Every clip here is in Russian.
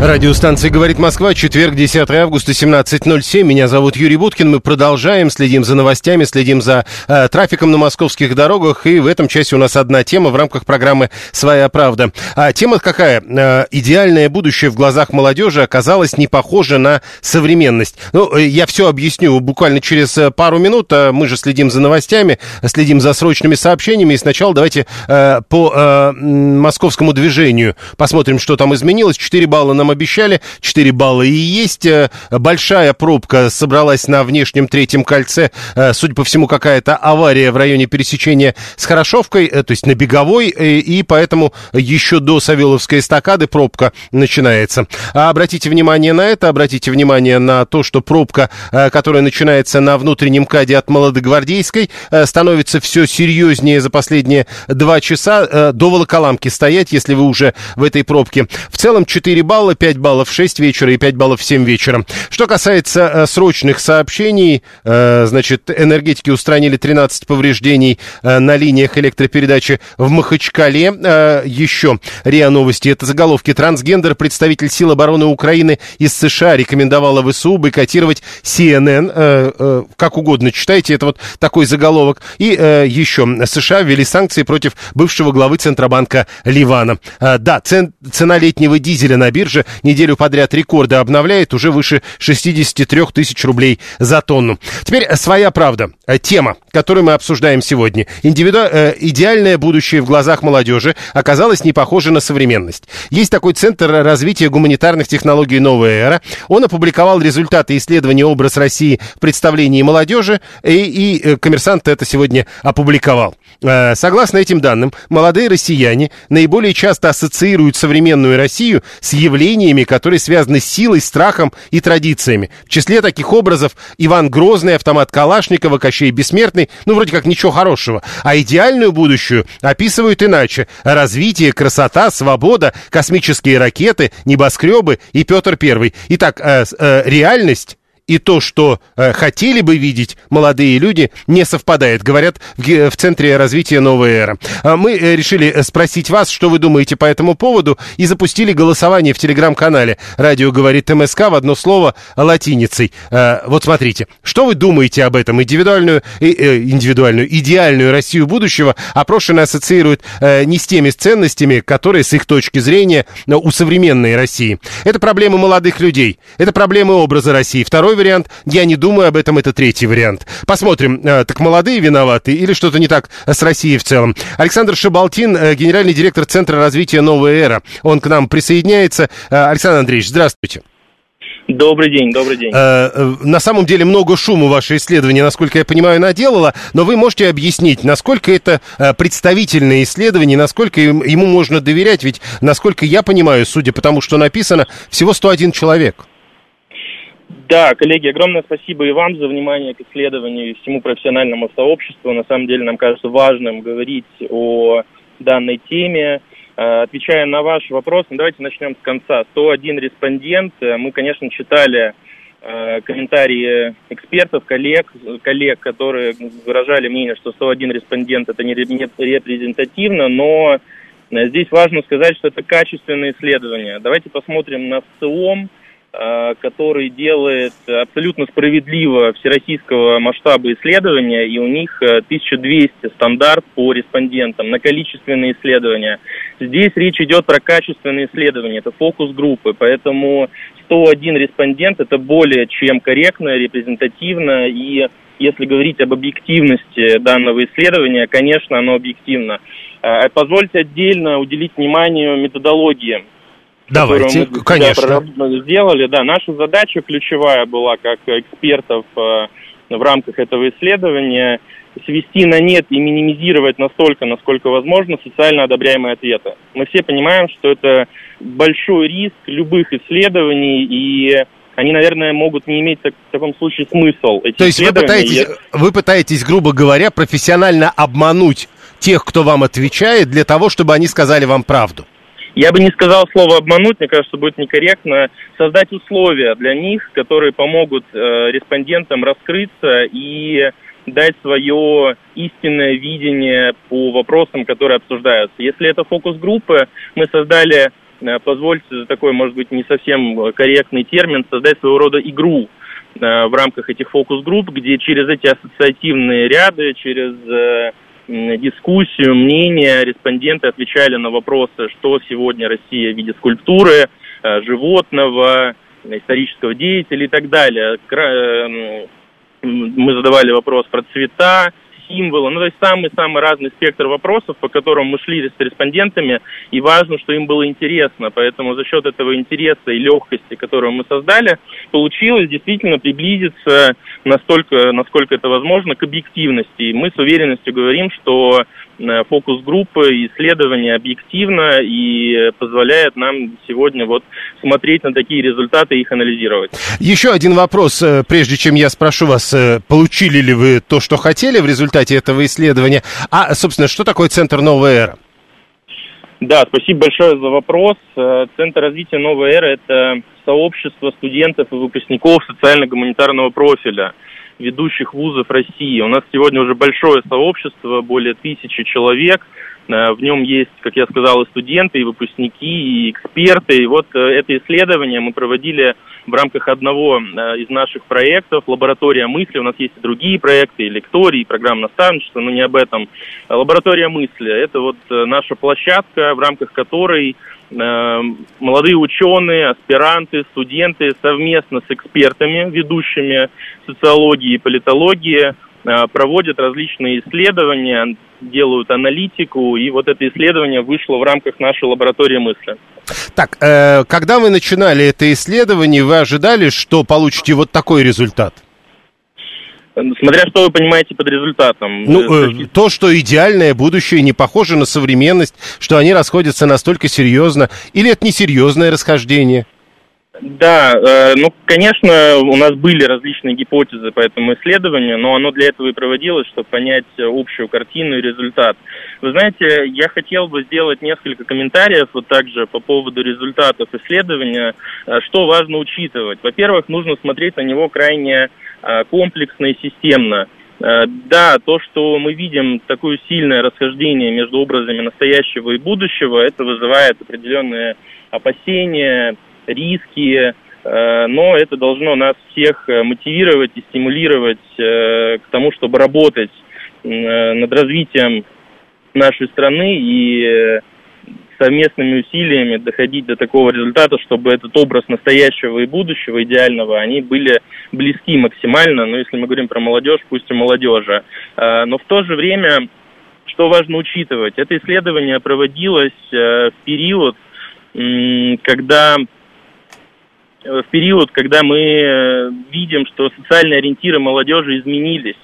Радиостанция «Говорит Москва», четверг, 10 августа, 17.07. Меня зовут Юрий Буткин. Мы продолжаем, следим за новостями, следим за э, трафиком на московских дорогах. И в этом часе у нас одна тема в рамках программы «Своя правда». А тема какая? Э, идеальное будущее в глазах молодежи оказалось не похоже на современность. Ну, э, я все объясню буквально через э, пару минут. А Мы же следим за новостями, следим за срочными сообщениями. И сначала давайте э, по э, московскому движению посмотрим, что там изменилось. 4 балла нам обещали, 4 балла и есть. Э, Большая пробка собралась на внешнем третьем кольце. Э, Судя по всему, какая-то авария в районе пересечения с Хорошовкой, э, то есть на Беговой, и поэтому еще до Савеловской эстакады пробка начинается. А обратите внимание на это, обратите внимание на то, что пробка, которая начинается на внутреннем каде от Молодогвардейской, становится все серьезнее за последние два часа. До Волоколамки стоять, если вы уже в этой пробке. В целом 4 балла, 5 баллов в 6 вечера и 5 баллов в 7 вечера. Что касается э, срочных сообщений, э, значит, энергетики устранили 13 повреждений э, на линиях электропередачи в Махачкале. Еще РИА Новости. Это заголовки. Трансгендер, представитель сил обороны Украины из США рекомендовала ВСУ бойкотировать CNN. Как угодно читайте, это вот такой заголовок. И еще США ввели санкции против бывшего главы Центробанка Ливана. Да, цен- цена летнего дизеля на бирже неделю подряд рекорды обновляет уже выше 63 тысяч рублей за тонну. Теперь э, своя правда. Э, Тема, которую мы обсуждаем сегодня. Индивиду... э, Идеальное будущее в глазах молодежи оказалось не похоже на современность. Есть такой Центр развития гуманитарных технологий «Новая эра». Он опубликовал результаты исследования «Образ России в представлении молодежи», и, и э, коммерсант это сегодня опубликовал. Э, Согласно этим данным, молодые россияне наиболее часто ассоциируют современную Россию с явлениями, которые связаны с силой, страхом и традициями. В числе таких образов Иван Грозный, автомат Калашникова, Кощей Бессмертный, ну, вроде как ничего хорошего. А идеальную будущую описывают иначе. Развитие, красота, свобода, космические ракеты, небоскребы и Петр Первый. Итак, э, э, реальность и то, что э, хотели бы видеть молодые люди, не совпадает, говорят в, в Центре развития «Новая эра». А Мы э, решили э, спросить вас, что вы думаете по этому поводу, и запустили голосование в телеграм-канале «Радио говорит МСК» в одно слово латиницей. Э, Вот смотрите, что вы думаете об этом? Индивидуальную, э, индивидуальную идеальную Россию будущего опрошенные ассоциируют э, не с теми ценностями, которые, с их точки зрения, у современной России. Это проблемы молодых людей, это проблемы образа России. Второй вариант, я не думаю об этом, это третий вариант. Посмотрим, э, так молодые виноваты или что-то не так с Россией в целом. Александр Шабалтин, э, генеральный директор Центра развития «Новая эра». Он к нам присоединяется. Э, Александр Андреевич, здравствуйте. Добрый день, добрый день. Э, э, На самом деле много шума ваше исследование, насколько я понимаю, наделало, но вы можете объяснить, насколько это э, представительное исследование, насколько ему можно доверять, ведь, насколько я понимаю, судя по тому, что написано, всего 101 человек. Да, коллеги, огромное спасибо и вам за внимание к исследованию и всему профессиональному сообществу. На самом деле нам кажется важным говорить о данной теме. Э, Отвечая на ваш вопрос, ну, давайте начнем с конца. 101 респондент. Э, Мы, конечно, читали э, комментарии экспертов, коллег, коллег, которые выражали мнение, что 101 респондент это не ре- не репрезентативно, но здесь важно сказать, что это качественное исследование. Давайте посмотрим на СОМ, э, который делает абсолютно справедливо всероссийского масштаба исследования, и у них э, 1200 стандарт по респондентам на количественные исследования. Здесь речь идет про качественные исследования, это фокус группы, поэтому 101 респондент это более чем корректно, репрезентативно, и если говорить об объективности данного исследования, конечно, оно объективно. Э, Позвольте отдельно уделить внимание методологии Давайте, мы конечно. сделали. Да, наша задача ключевая была как экспертов э, в рамках этого исследования свести на нет и минимизировать настолько, насколько возможно, социально одобряемые ответы. Мы все понимаем, что это большой риск любых исследований, и они, наверное, могут не иметь так, в таком случае смысл. То есть вы пытаетесь, вы пытаетесь, грубо говоря, профессионально обмануть тех, кто вам отвечает, для того, чтобы они сказали вам правду? Я бы не сказал слово обмануть, мне кажется, будет некорректно создать условия для них, которые помогут э, респондентам раскрыться и дать свое истинное видение по вопросам, которые обсуждаются. Если это фокус-группы, мы создали, э, позвольте за такой, может быть, не совсем корректный термин, создать своего рода игру э, в рамках этих фокус-групп, где через эти ассоциативные ряды, через э, дискуссию, мнения респонденты отвечали на вопросы, что сегодня Россия в виде скульптуры, животного, исторического деятеля и так далее. Мы задавали вопрос про цвета, символы, ну, то есть самый-самый разный спектр вопросов, по которым мы шли с респондентами, и важно, что им было интересно, поэтому за счет этого интереса и легкости, которую мы создали, получилось действительно приблизиться настолько, насколько это возможно, к объективности. И мы с уверенностью говорим, что фокус-группы, исследования объективно и позволяет нам сегодня вот смотреть на такие результаты и их анализировать. Еще один вопрос, э, прежде чем я спрошу вас, э, получили ли вы то, что хотели в результате этого исследования, а, собственно, что такое Центр «Новая эра»? Да, спасибо большое за вопрос. Центр развития «Новая эра» — это сообщество студентов и выпускников социально-гуманитарного профиля – ведущих вузов России. У нас сегодня уже большое сообщество, более тысячи человек. Э, в нем есть, как я сказал, и студенты, и выпускники, и эксперты. И вот э, это исследование мы проводили в рамках одного э, из наших проектов «Лаборатория мысли». У нас есть и другие проекты, и лектории, и программа наставничества, но не об этом. «Лаборатория мысли» — это вот наша площадка, в рамках которой молодые ученые, аспиранты, студенты совместно с экспертами, ведущими социологии и политологии, проводят различные исследования, делают аналитику, и вот это исследование вышло в рамках нашей лаборатории мысли. Так, э, когда вы начинали это исследование, вы ожидали, что получите вот такой результат? Смотря что вы понимаете под результатом. Ну, э, то, что идеальное будущее не похоже на современность, что они расходятся настолько серьезно, или это несерьезное расхождение? Да, э, ну, конечно, у нас были различные гипотезы по этому исследованию, но оно для этого и проводилось, чтобы понять общую картину и результат. Вы знаете, я хотел бы сделать несколько комментариев вот также по поводу результатов исследования, э, что важно учитывать. Во-первых, нужно смотреть на него крайне э, комплексно и системно. Э, да, то, что мы видим такое сильное расхождение между образами настоящего и будущего, это вызывает определенные опасения, риски, э, но это должно нас всех э, мотивировать и стимулировать э, к тому, чтобы работать над развитием нашей страны и совместными усилиями доходить до такого результата, чтобы этот образ настоящего и будущего, идеального, они были близки максимально, но если мы говорим про молодежь, пусть и молодежи. Но в то же время, что важно учитывать, это исследование проводилось в период, когда Э, в период, когда мы э, видим, что социальные ориентиры молодежи изменились.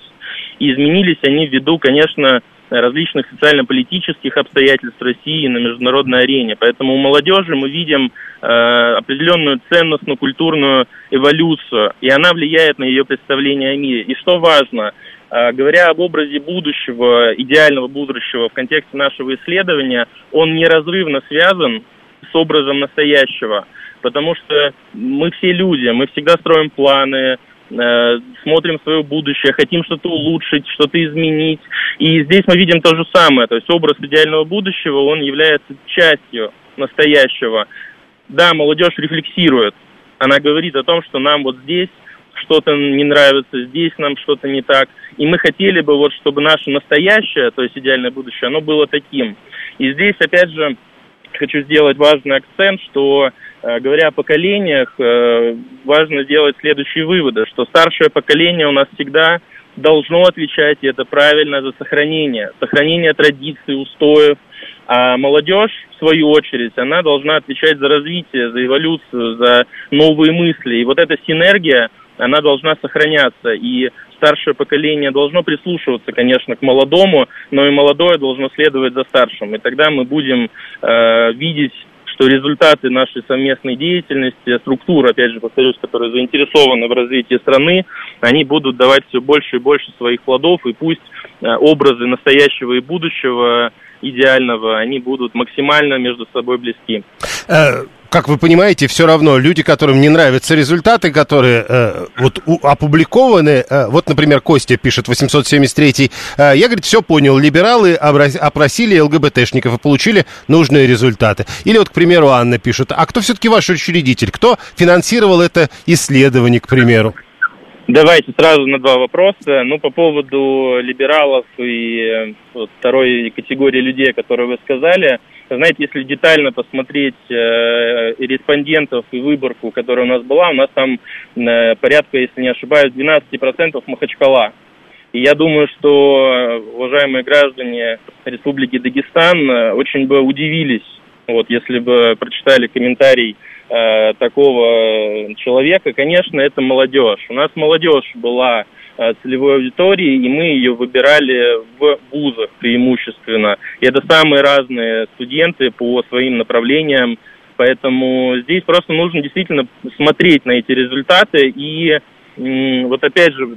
И изменились они ввиду, конечно, различных социально-политических обстоятельств России на международной арене. Поэтому у молодежи мы видим э, определенную ценностную культурную эволюцию, и она влияет на ее представление о мире. И что важно, э, говоря об образе будущего, идеального будущего в контексте нашего исследования, он неразрывно связан с образом настоящего потому что мы все люди, мы всегда строим планы, э, смотрим свое будущее, хотим что-то улучшить, что-то изменить. И здесь мы видим то же самое, то есть образ идеального будущего, он является частью настоящего. Да, молодежь рефлексирует, она говорит о том, что нам вот здесь что-то не нравится, здесь нам что-то не так. И мы хотели бы вот, чтобы наше настоящее, то есть идеальное будущее, оно было таким. И здесь, опять же, хочу сделать важный акцент, что Э, говоря о поколениях, э, важно сделать следующие выводы, что старшее поколение у нас всегда должно отвечать, и это правильно, за сохранение, сохранение традиций, устоев, а молодежь, в свою очередь, она должна отвечать за развитие, за эволюцию, за новые мысли. И вот эта синергия, она должна сохраняться. И старшее поколение должно прислушиваться, конечно, к молодому, но и молодое должно следовать за старшим. И тогда мы будем э, видеть что результаты нашей совместной деятельности, структур, опять же, повторюсь, которые заинтересованы в развитии страны, они будут давать все больше и больше своих плодов, и пусть э, образы настоящего и будущего идеального, они будут максимально между собой близки. Как вы понимаете, все равно люди, которым не нравятся результаты, которые э, вот у, опубликованы, э, вот, например, Костя пишет 873, э, я, говорит, все понял, либералы опросили ЛГБТшников и получили нужные результаты. Или вот, к примеру, Анна пишет, а кто все-таки ваш учредитель? Кто финансировал это исследование, к примеру? Давайте сразу на два вопроса. Ну, по поводу либералов и э, второй категории людей, которые вы сказали. Знаете, если детально посмотреть э, респондентов и выборку, которая у нас была, у нас там э, порядка, если не ошибаюсь, 12% Махачкала. И я думаю, что уважаемые граждане Республики Дагестан э, очень бы удивились, вот, если бы прочитали комментарий Э, такого человека, конечно, это молодежь. У нас молодежь была э, целевой аудитории, и мы ее выбирали в вузах преимущественно. И это самые разные студенты по своим направлениям, поэтому здесь просто нужно действительно смотреть на эти результаты и вот опять же,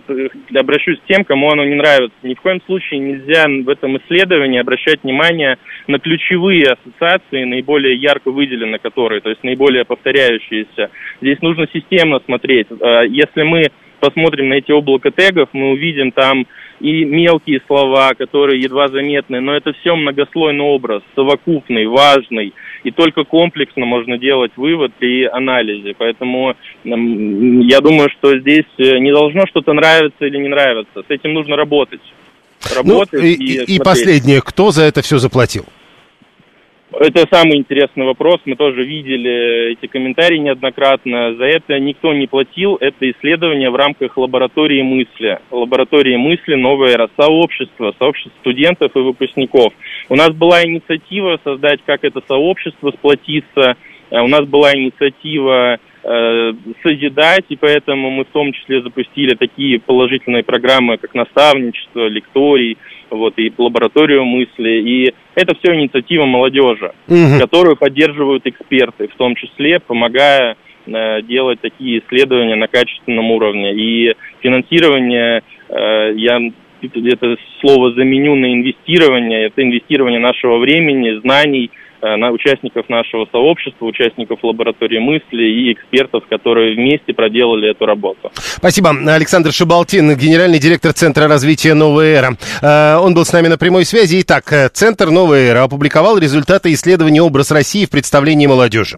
обращусь к тем, кому оно не нравится. Ни в коем случае нельзя в этом исследовании обращать внимание на ключевые ассоциации, наиболее ярко выделены которые, то есть наиболее повторяющиеся. Здесь нужно системно смотреть. А если мы посмотрим на эти облака тегов, мы увидим там и мелкие слова, которые едва заметны, но это все многослойный образ, совокупный, важный, и только комплексно можно делать вывод при анализе. Поэтому я думаю, что здесь э, не должно что-то нравиться или не нравиться. С этим нужно работать. Работать ну, и, и, и последнее, кто за это все заплатил? Это самый интересный вопрос. Мы тоже видели эти комментарии неоднократно. За это никто не платил. Это исследование в рамках лаборатории мысли. Лаборатории мысли «Новое эра» сообщество, сообщество студентов и выпускников. У нас была инициатива создать как это сообщество, сплотиться. Э, у нас была инициатива э, созидать, и поэтому мы в том числе запустили такие положительные программы, как наставничество, лекторий, вот, и лабораторию мысли. И это все инициатива молодежи, угу. которую поддерживают эксперты, в том числе помогая э, делать такие исследования на качественном уровне. И финансирование, э, я это слово заменю на инвестирование, это инвестирование нашего времени, знаний, на участников нашего сообщества, участников лаборатории мысли и экспертов, которые вместе проделали эту работу. Спасибо. Александр Шабалтин, генеральный директор Центра развития «Новая эра». Э, он был с нами на прямой связи. Итак, э, Центр «Новая эра» опубликовал результаты исследования «Образ России в представлении молодежи».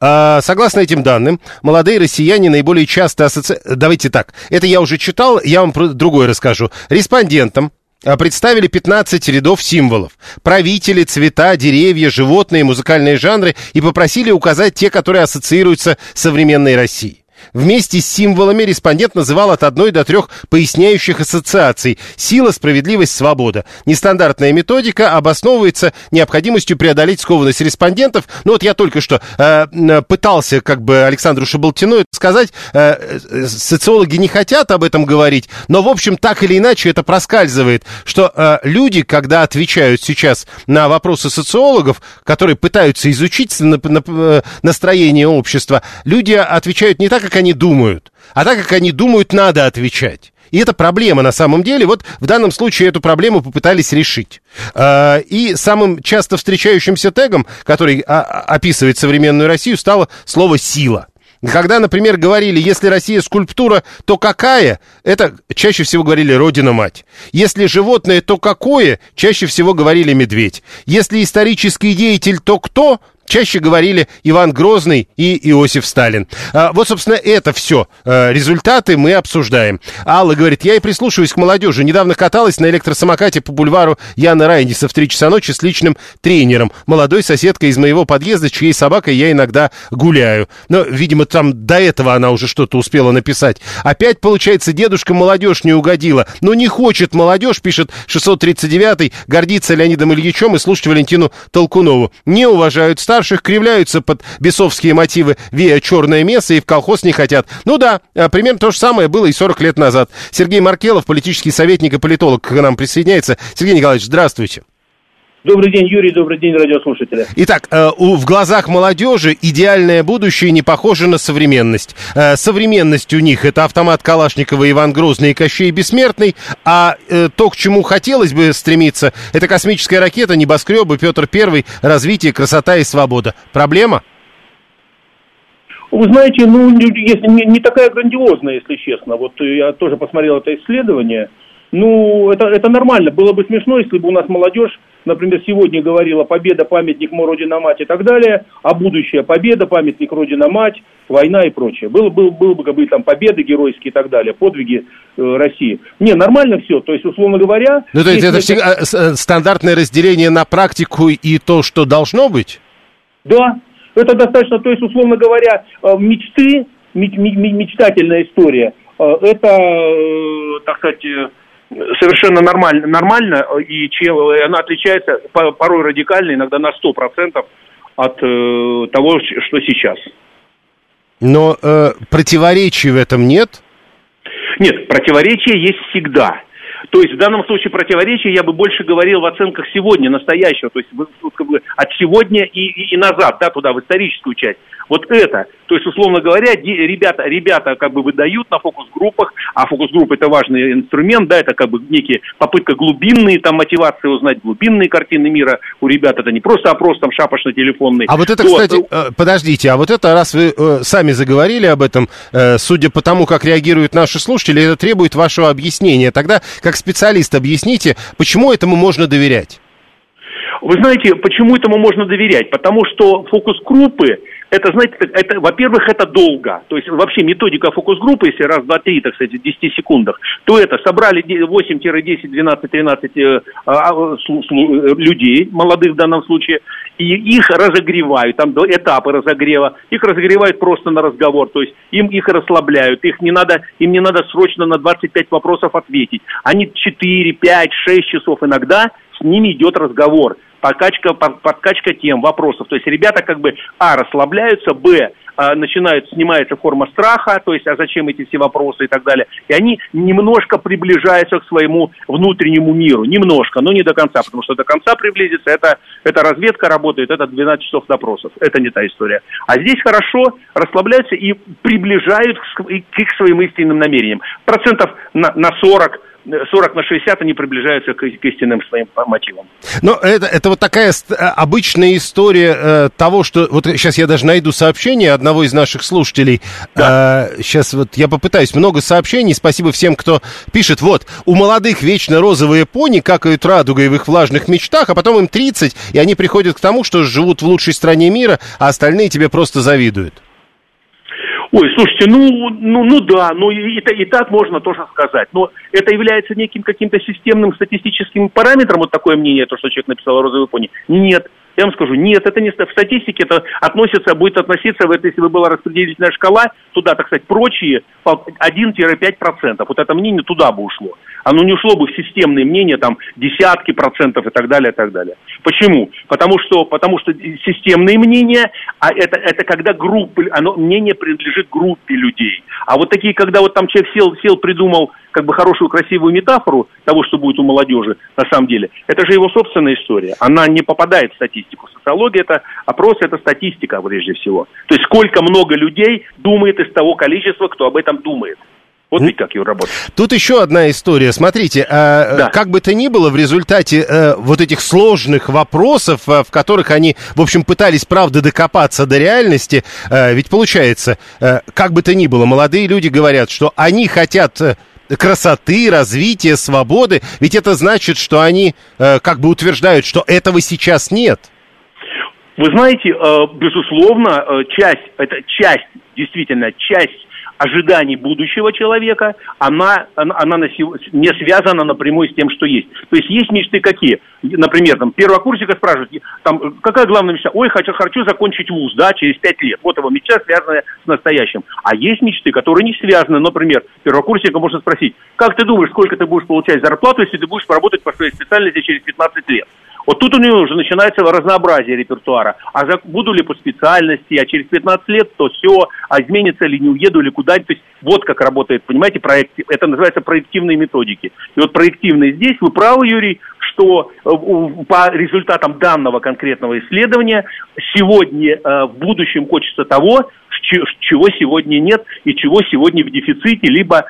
Согласно этим данным, молодые россияне наиболее часто ассоциируют... Давайте так, это я уже читал, я вам другое расскажу. Респондентам представили 15 рядов символов. Правители, цвета, деревья, животные, музыкальные жанры и попросили указать те, которые ассоциируются с современной Россией. Вместе с символами респондент называл от одной до трех поясняющих ассоциаций. Сила, справедливость, свобода. Нестандартная методика обосновывается необходимостью преодолеть скованность респондентов. Ну вот я только что э, пытался как бы Александру Шабалтину сказать. Э, э, социологи не хотят об этом говорить, но в общем так или иначе это проскальзывает, что э, люди, когда отвечают сейчас на вопросы социологов, которые пытаются изучить э, настроение общества, люди отвечают не так, как они думают. А так как они думают, надо отвечать. И это проблема на самом деле. Вот в данном случае эту проблему попытались решить. А, и самым часто встречающимся тегом, который а, описывает современную Россию, стало слово «сила». Когда, например, говорили, если Россия скульптура, то какая? Это чаще всего говорили Родина-мать. Если животное, то какое? Чаще всего говорили медведь. Если исторический деятель, то кто? Чаще говорили Иван Грозный и Иосиф Сталин. А, вот, собственно, это все а, результаты мы обсуждаем. Алла говорит, я и прислушиваюсь к молодежи. Недавно каталась на электросамокате по бульвару Яна Райниса в 3 часа ночи с личным тренером. Молодой соседкой из моего подъезда, чьей собакой я иногда гуляю. Но, видимо, там до этого она уже что-то успела написать. Опять, получается, дедушка молодежь не угодила. Но не хочет молодежь, пишет 639-й, гордится Леонидом Ильичем и слушать Валентину Толкунову. Не уважают старших старших кривляются под бесовские мотивы «Вея черное место» и в колхоз не хотят. Ну да, а, примерно то же самое было и 40 лет назад. Сергей Маркелов, политический советник и политолог, к нам присоединяется. Сергей Николаевич, здравствуйте. Добрый день, Юрий, добрый день, радиослушатели. Итак, э, в глазах молодежи идеальное будущее не похоже на современность. Э, современность у них это автомат Калашникова, Иван Грозный и Кощей Бессмертный, а э, то, к чему хотелось бы стремиться, это космическая ракета, небоскребы, Петр Первый, развитие, красота и свобода. Проблема? Вы знаете, ну, если не, не такая грандиозная, если честно. Вот я тоже посмотрел это исследование. Ну, это, это нормально. Было бы смешно, если бы у нас молодежь например, сегодня говорила «Победа, памятник, мо, Родина, мать» и так далее, а будущее «Победа, памятник, Родина, мать», война и прочее. Было, было, было бы как бы там победы геройские и так далее, подвиги э, России. Не, нормально все, то есть, условно говоря... Ну, то есть, это всегда э, э, стандартное разделение на практику и то, что должно быть? Да, это достаточно, то есть, условно говоря, э, мечты, мечтательная история, это, так сказать совершенно нормально, нормально и чем она отличается порой радикально, иногда на 100% от э, того, что сейчас. Но э, противоречий в этом нет? Нет, противоречия есть всегда. То есть в данном случае противоречия я бы больше говорил в оценках сегодня, настоящего, то есть как бы, от сегодня и, и, и назад, да, туда, в историческую часть. Вот это, то есть, условно говоря, ребята, ребята как бы выдают на фокус-группах, а фокус-группа это важный инструмент, да, это как бы некие попытка глубинные там мотивации узнать, глубинные картины мира у ребят, это не просто опрос там шапошно-телефонный. А вот это, то, кстати, э, подождите, а вот это, раз вы э, сами заговорили об этом, э, судя по тому, как реагируют наши слушатели, это требует вашего объяснения. Тогда, как специалист, объясните, почему этому можно доверять? Вы знаете, почему этому можно доверять? Потому что фокус-группы это, знаете, это, во-первых, это долго. То есть вообще методика фокус-группы, если раз, два, три, так сказать, в 10 секундах, то это собрали 8, 10, 12, 13 э, а, слу, слу, людей, молодых в данном случае, и их разогревают, там этапы разогрева, их разогревают просто на разговор, то есть им их расслабляют, их не надо, им не надо срочно на 25 вопросов ответить. Они 4, 5, 6 часов иногда, с ними идет разговор подкачка, подкачка тем, вопросов. То есть ребята как бы, а, расслабляются, б, а, начинают, снимается форма страха, то есть, а зачем эти все вопросы и так далее. И они немножко приближаются к своему внутреннему миру, немножко, но не до конца, потому что до конца приблизиться, это, это разведка работает, это 12 часов допросов, это не та история. А здесь хорошо расслабляются и приближают к, к своим истинным намерениям. Процентов на, на 40 40 на 60 они приближаются к, к истинным своим мотивам. Но это, это вот такая э, обычная история э, того, что... Вот сейчас я даже найду сообщение одного из наших слушателей. Да. Э, сейчас вот я попытаюсь. Много сообщений. Спасибо всем, кто пишет. Вот, у молодых вечно розовые пони какают радугой в их влажных мечтах, а потом им 30, и они приходят к тому, что живут в лучшей стране мира, а остальные тебе просто завидуют. Ой, слушайте, ну, ну, ну да, ну и, и, и так можно тоже сказать. Но это является неким каким-то системным статистическим параметром, вот такое мнение, то, что человек написал о розовой пони. Нет. Я вам скажу, нет, это не в статистике, это относится, будет относиться, это, если бы была распределительная шкала, туда, так сказать, прочие 1-5%. Вот это мнение туда бы ушло. Оно не ушло бы в системные мнения, там, десятки процентов и так далее, и так далее. Почему? Потому что, потому что системные мнения, а это, это когда группы, оно, мнение принадлежит группе людей. А вот такие, когда вот там человек сел, сел, придумал как бы хорошую, красивую метафору того, что будет у молодежи, на самом деле, это же его собственная история. Она не попадает в статистику. Социология – это опрос, это статистика прежде всего. То есть сколько много людей думает из того количества, кто об этом думает. Вот ведь как ее работает. Тут еще одна история. Смотрите, э, да. как бы то ни было, в результате э, вот этих сложных вопросов, э, в которых они, в общем, пытались, правда, докопаться до реальности, э, ведь получается, э, как бы то ни было, молодые люди говорят, что они хотят... Красоты, развития, свободы. Ведь это значит, что они э, как бы утверждают, что этого сейчас нет. Вы знаете, э, безусловно, э, часть, это часть, действительно, часть ожиданий будущего человека, она, она, она не связана напрямую с тем, что есть. То есть есть мечты какие? Например, там, первокурсника спрашивают, там, какая главная мечта? Ой, хочу, хочу закончить вуз, да, через пять лет. Вот его мечта, связанная с настоящим. А есть мечты, которые не связаны. Например, первокурсника можно спросить, как ты думаешь, сколько ты будешь получать зарплату, если ты будешь работать по своей специальности через 15 лет? Вот тут у нее уже начинается разнообразие репертуара. А за, буду ли по специальности, а через 15 лет то все, а изменится ли, не уеду ли куда-то. То есть вот как работает, понимаете, проект. Это называется проективные методики. И вот проективные здесь, вы правы, Юрий, что э, по результатам данного конкретного исследования сегодня, э, в будущем хочется того, чего сегодня нет и чего сегодня в дефиците, либо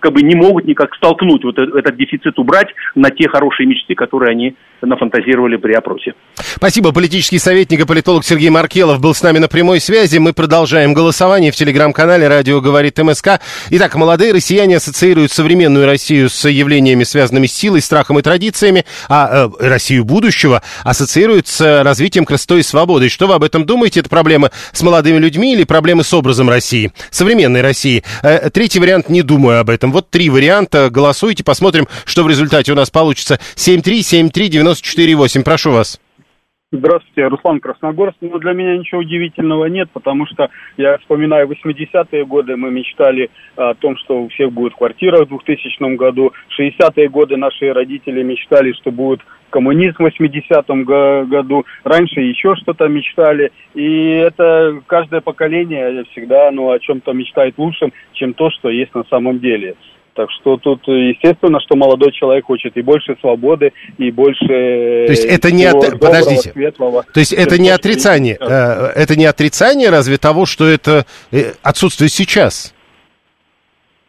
как бы не могут никак столкнуть, вот этот дефицит убрать на те хорошие мечты, которые они нафантазировали при опросе. Спасибо. Политический советник и политолог Сергей Маркелов был с нами на прямой связи. Мы продолжаем голосование в телеграм-канале «Радио говорит МСК». Итак, молодые россияне ассоциируют современную Россию с явлениями, связанными с силой, страхом и традициями, а э, Россию будущего ассоциируют с развитием красотой и свободой. Что вы об этом думаете? Это проблема с молодыми людьми или проблемы с образом России, современной России? Э, третий вариант не думаю об этом. Вот три варианта. Голосуйте, посмотрим, что в результате у нас получится. 7373948. Прошу вас. Здравствуйте, Руслан Красногорск. Ну, для меня ничего удивительного нет, потому что я вспоминаю 80-е годы, мы мечтали о том, что у всех будет квартира в 2000 году. 60-е годы наши родители мечтали, что будет коммунизм в 80-м году. Раньше еще что-то мечтали. И это каждое поколение всегда ну, о чем-то мечтает лучшим, чем то, что есть на самом деле. Так что тут, естественно, что молодой человек хочет и больше свободы, и больше... То есть это не... От... Доброго, Подождите. Светлого, То есть это не отрицание, э, это не отрицание разве того, что это э, отсутствует сейчас?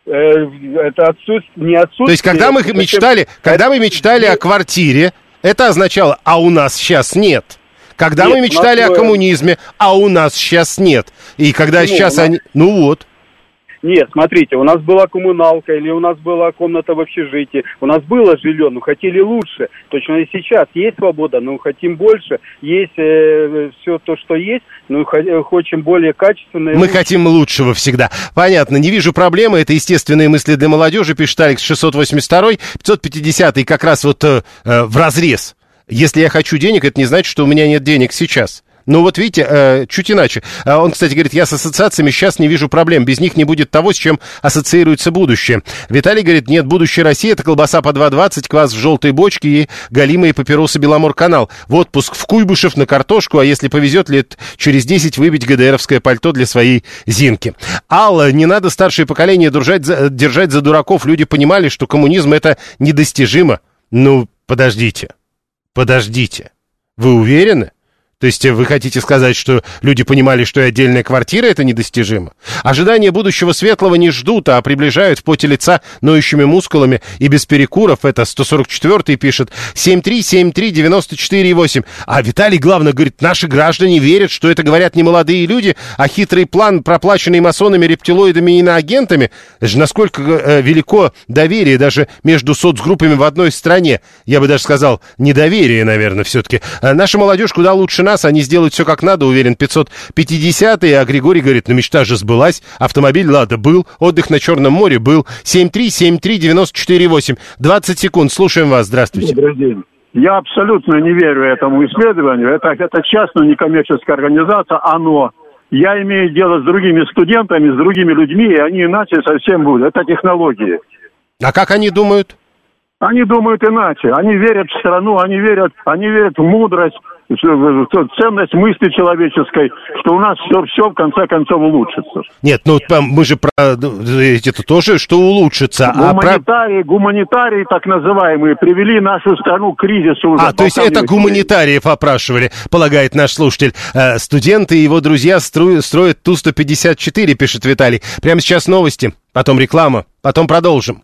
Э, это отсутствие, не отсутствие... То есть когда мы мечтали, когда мы мечтали о квартире, это означало, а у нас сейчас нет. Когда нет, мы мечтали о коммунизме, а у нас сейчас нет. И когда Почему? сейчас они... Ну вот. Нет, смотрите, у нас была коммуналка или у нас была комната в общежитии, у нас было жилье, но хотели лучше. Точно и сейчас есть свобода, но хотим больше. Есть э, все то, что есть, но хотим более качественное. Мы лучше. хотим лучшего всегда. Понятно, не вижу проблемы. Это естественные мысли для молодежи, пишет Алекс 682 550 как раз вот э, э, в разрез. Если я хочу денег, это не значит, что у меня нет денег сейчас. Ну вот видите, э, чуть иначе. А он, кстати, говорит, я с ассоциациями сейчас не вижу проблем. Без них не будет того, с чем ассоциируется будущее. Виталий говорит, нет, будущее России это колбаса по 2,20, квас в желтой бочке и галимые папиросы Беломор-канал. В отпуск в Куйбышев на картошку, а если повезет, лет через 10 выбить ГДРовское пальто для своей Зинки. Алла, не надо старшее поколение держать за, держать за дураков. Люди понимали, что коммунизм это недостижимо. Ну, подождите, подождите. Вы уверены? То есть вы хотите сказать, что люди понимали, что и отдельная квартира это недостижимо? Ожидания будущего светлого не ждут, а приближают в поте лица ноющими мускулами и без перекуров. Это 144-й пишет 7373948. А Виталий, главное, говорит, наши граждане верят, что это говорят не молодые люди, а хитрый план, проплаченный масонами, рептилоидами и иноагентами. Это же насколько э, велико доверие даже между соцгруппами в одной стране. Я бы даже сказал, недоверие, наверное, все-таки. А наша молодежь куда лучше нас, они сделают все как надо, уверен, 550-й, а Григорий говорит, ну мечта же сбылась, автомобиль «Лада» был, отдых на Черном море был, 7373948, 20 секунд, слушаем вас, здравствуйте. Добрый день. Я абсолютно не верю этому исследованию. Это, это частная некоммерческая организация, оно. Я имею дело с другими студентами, с другими людьми, и они иначе совсем будут. Это технологии. А как они думают? Они думают иначе. Они верят в страну, они верят, они верят в мудрость, ценность мысли человеческой, что у нас все, все в конце концов улучшится. Нет, ну мы же про это тоже, что улучшится. Гуманитарии, а про... гуманитарии так называемые, привели нашу страну к кризису. Уже а, то есть это гуманитариев опрашивали, полагает наш слушатель. Э, студенты и его друзья строят Ту-154, пишет Виталий. Прямо сейчас новости, потом реклама, потом продолжим.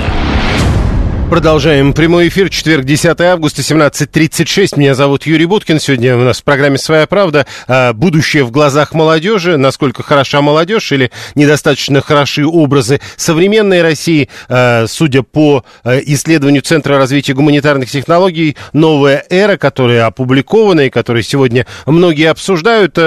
Продолжаем прямой эфир. Четверг, 10 августа, 17.36. Меня зовут Юрий Буткин. Сегодня у нас в программе «Своя правда». А, будущее в глазах молодежи. Насколько хороша молодежь или недостаточно хороши образы современной России. А, судя по а, исследованию Центра развития гуманитарных технологий, новая эра, которая опубликована и которую сегодня многие обсуждают,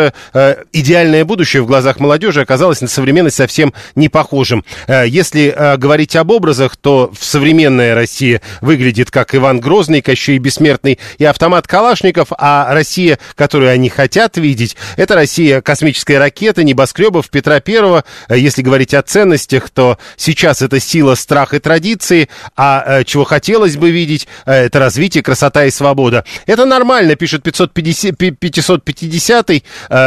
идеальное будущее в глазах молодежи оказалось на современность совсем не похожим. Если говорить об образах, то в современной России Россия выглядит как Иван Грозный, Кощей Бессмертный и автомат Калашников, а Россия, которую они хотят видеть, это Россия космическая ракета, небоскребов Петра Первого. Если говорить о ценностях, то сейчас это сила, страх и традиции, а чего хотелось бы видеть, это развитие, красота и свобода. Это нормально, пишет 550, 550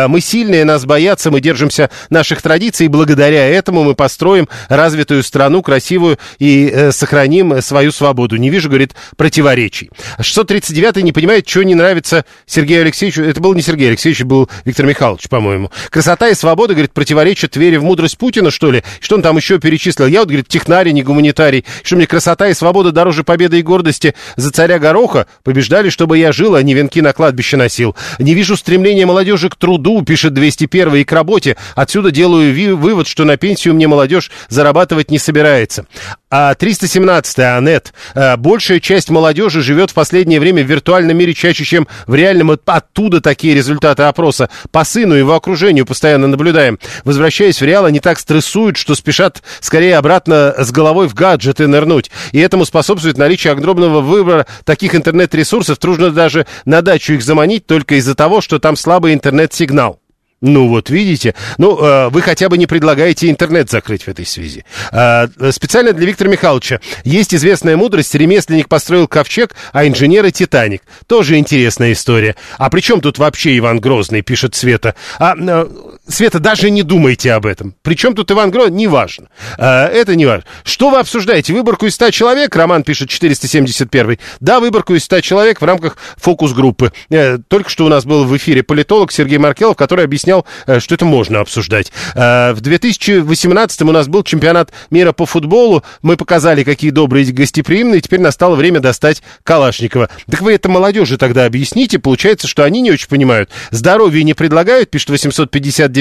мы сильные, нас боятся, мы держимся наших традиций, и благодаря этому мы построим развитую страну, красивую, и э, сохраним свою свободу. Не вижу, говорит, противоречий. 639 не понимает, что не нравится Сергею Алексеевичу. Это был не Сергей Алексеевич, был Виктор Михайлович, по-моему. Красота и свобода, говорит, противоречат вере в мудрость Путина, что ли? Что он там еще перечислил? Я вот, говорит, технарий, не гуманитарий. Что мне красота и свобода дороже победы и гордости за царя Гороха? Побеждали, чтобы я жил, а не венки на кладбище носил. Не вижу стремления молодежи к труду, пишет 201 и к работе. Отсюда делаю вывод, что на пенсию мне молодежь зарабатывать не собирается. А 317-я, Анет. А, большая часть молодежи живет в последнее время в виртуальном мире чаще, чем в реальном. Оттуда такие результаты опроса. По сыну и его окружению постоянно наблюдаем. Возвращаясь в реал, они так стрессуют, что спешат скорее обратно с головой в гаджеты нырнуть. И этому способствует наличие огромного выбора таких интернет-ресурсов. Трудно даже на дачу их заманить только из-за того, что там слабый интернет-сигнал. Ну вот видите, ну э, вы хотя бы не предлагаете интернет закрыть в этой связи. Э, специально для Виктора Михайловича есть известная мудрость: ремесленник построил ковчег, а инженеры Титаник. Тоже интересная история. А при чем тут вообще Иван Грозный? Пишет Света. А э, Света даже не думайте об этом. При чем тут Иван Грозный? Неважно. Э, это не важно. Что вы обсуждаете? Выборку из 100 человек? Роман пишет 471. Да, выборку из 100 человек в рамках фокус-группы. Э, только что у нас был в эфире политолог Сергей Маркелов, который объяснял э, что это можно обсуждать. Э, в 2018 у нас был чемпионат мира по футболу. Мы показали, какие добрые и гостеприимные. Теперь настало время достать Калашникова. Так вы это молодежи тогда объясните. Получается, что они не очень понимают. Здоровье не предлагают, пишет 859